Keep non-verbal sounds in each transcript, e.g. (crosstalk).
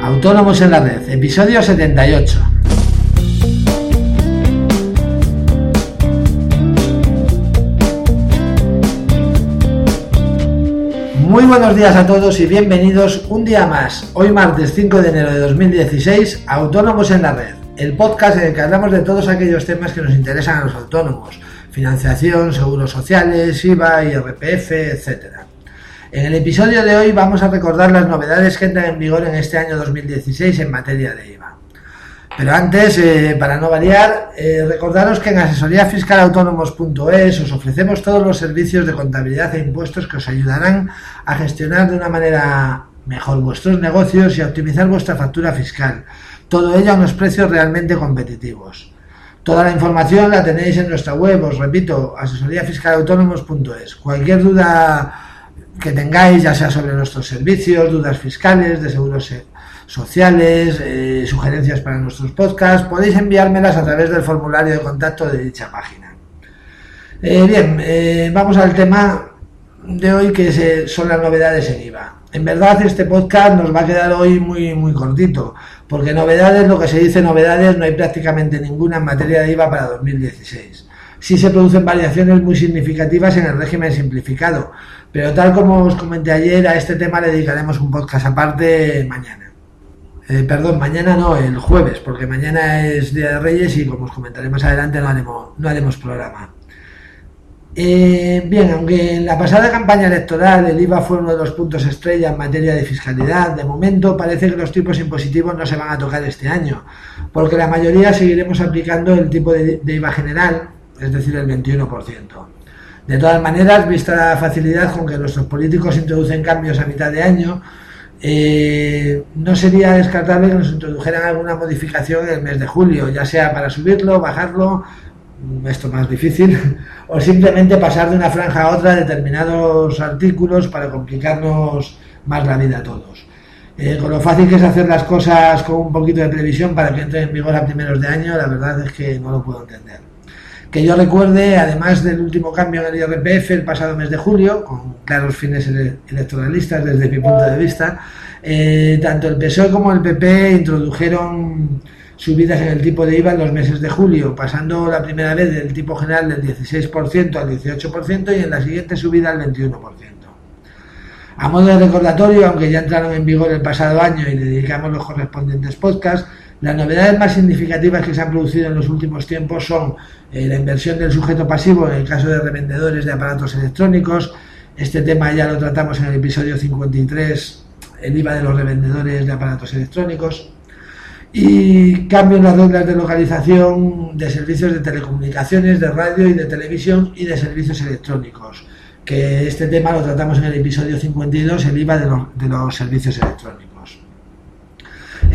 Autónomos en la Red, episodio 78. Muy buenos días a todos y bienvenidos un día más, hoy martes 5 de enero de 2016, a Autónomos en la Red, el podcast en el que hablamos de todos aquellos temas que nos interesan a los autónomos, financiación, seguros sociales, IVA, IRPF, etcétera. En el episodio de hoy vamos a recordar las novedades que entran en vigor en este año 2016 en materia de IVA. Pero antes, eh, para no variar, eh, recordaros que en asesoríafiscalautónomos.es os ofrecemos todos los servicios de contabilidad e impuestos que os ayudarán a gestionar de una manera mejor vuestros negocios y a optimizar vuestra factura fiscal. Todo ello a unos precios realmente competitivos. Toda la información la tenéis en nuestra web, os repito, asesoríafiscalautónomos.es. Cualquier duda que tengáis, ya sea sobre nuestros servicios, dudas fiscales, de seguros sociales, eh, sugerencias para nuestros podcasts, podéis enviármelas a través del formulario de contacto de dicha página. Eh, bien, eh, vamos al tema de hoy que son las novedades en IVA. En verdad este podcast nos va a quedar hoy muy, muy cortito, porque novedades, lo que se dice novedades, no hay prácticamente ninguna en materia de IVA para 2016. Sí se producen variaciones muy significativas en el régimen simplificado, pero tal como os comenté ayer, a este tema le dedicaremos un podcast aparte mañana. Eh, perdón, mañana no, el jueves, porque mañana es Día de Reyes y como os comentaré más adelante no haremos, no haremos programa. Eh, bien, aunque en la pasada campaña electoral el IVA fue uno de los puntos estrella en materia de fiscalidad, de momento parece que los tipos impositivos no se van a tocar este año, porque la mayoría seguiremos aplicando el tipo de IVA general, es decir, el 21%. De todas maneras, vista la facilidad con que nuestros políticos introducen cambios a mitad de año, eh, no sería descartable que nos introdujeran alguna modificación en el mes de julio, ya sea para subirlo, bajarlo, esto más difícil, (laughs) o simplemente pasar de una franja a otra determinados artículos para complicarnos más la vida a todos. Eh, con lo fácil que es hacer las cosas con un poquito de previsión para que entre en vigor a primeros de año, la verdad es que no lo puedo entender. Que yo recuerde, además del último cambio en el IRPF el pasado mes de julio, con claros fines electoralistas desde mi punto de vista, eh, tanto el PSOE como el PP introdujeron subidas en el tipo de IVA en los meses de julio, pasando la primera vez del tipo general del 16% al 18% y en la siguiente subida al 21%. A modo de recordatorio, aunque ya entraron en vigor el pasado año y le dedicamos los correspondientes podcasts, las novedades más significativas que se han producido en los últimos tiempos son eh, la inversión del sujeto pasivo en el caso de revendedores de aparatos electrónicos. Este tema ya lo tratamos en el episodio 53, el IVA de los revendedores de aparatos electrónicos. Y cambio en las reglas de localización de servicios de telecomunicaciones, de radio y de televisión y de servicios electrónicos. Que este tema lo tratamos en el episodio 52, el IVA de los servicios electrónicos.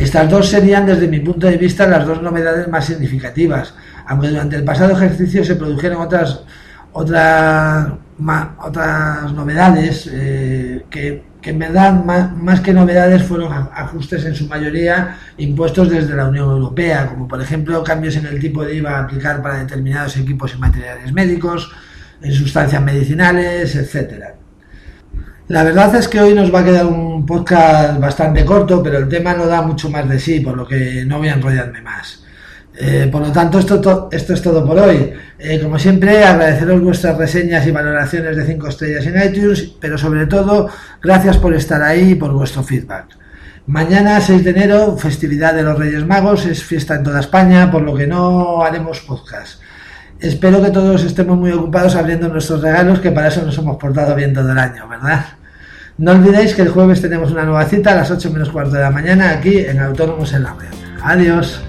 Estas dos serían, desde mi punto de vista, las dos novedades más significativas, aunque durante el pasado ejercicio se produjeron otras, otras, novedades eh, que, en verdad, más, que novedades, fueron ajustes en su mayoría impuestos desde la Unión Europea, como por ejemplo cambios en el tipo de IVA a aplicar para determinados equipos y materiales médicos, en sustancias medicinales, etcétera. La verdad es que hoy nos va a quedar un podcast bastante corto, pero el tema no da mucho más de sí, por lo que no voy a enrollarme más. Eh, por lo tanto, esto, es todo por hoy. Eh, como siempre, agradeceros vuestras reseñas y valoraciones de 5 estrellas en iTunes, pero sobre todo, gracias por estar ahí y por vuestro feedback. Mañana, 6 de enero, festividad de los Reyes Magos, es fiesta en toda España, por lo que no haremos podcast. Espero que todos estemos muy ocupados abriendo nuestros regalos, que para eso nos hemos portado bien todo el año, ¿verdad? No olvidéis que el jueves tenemos una nueva cita a las 8 menos cuarto de la mañana aquí en Autónomos en la Red. Adiós.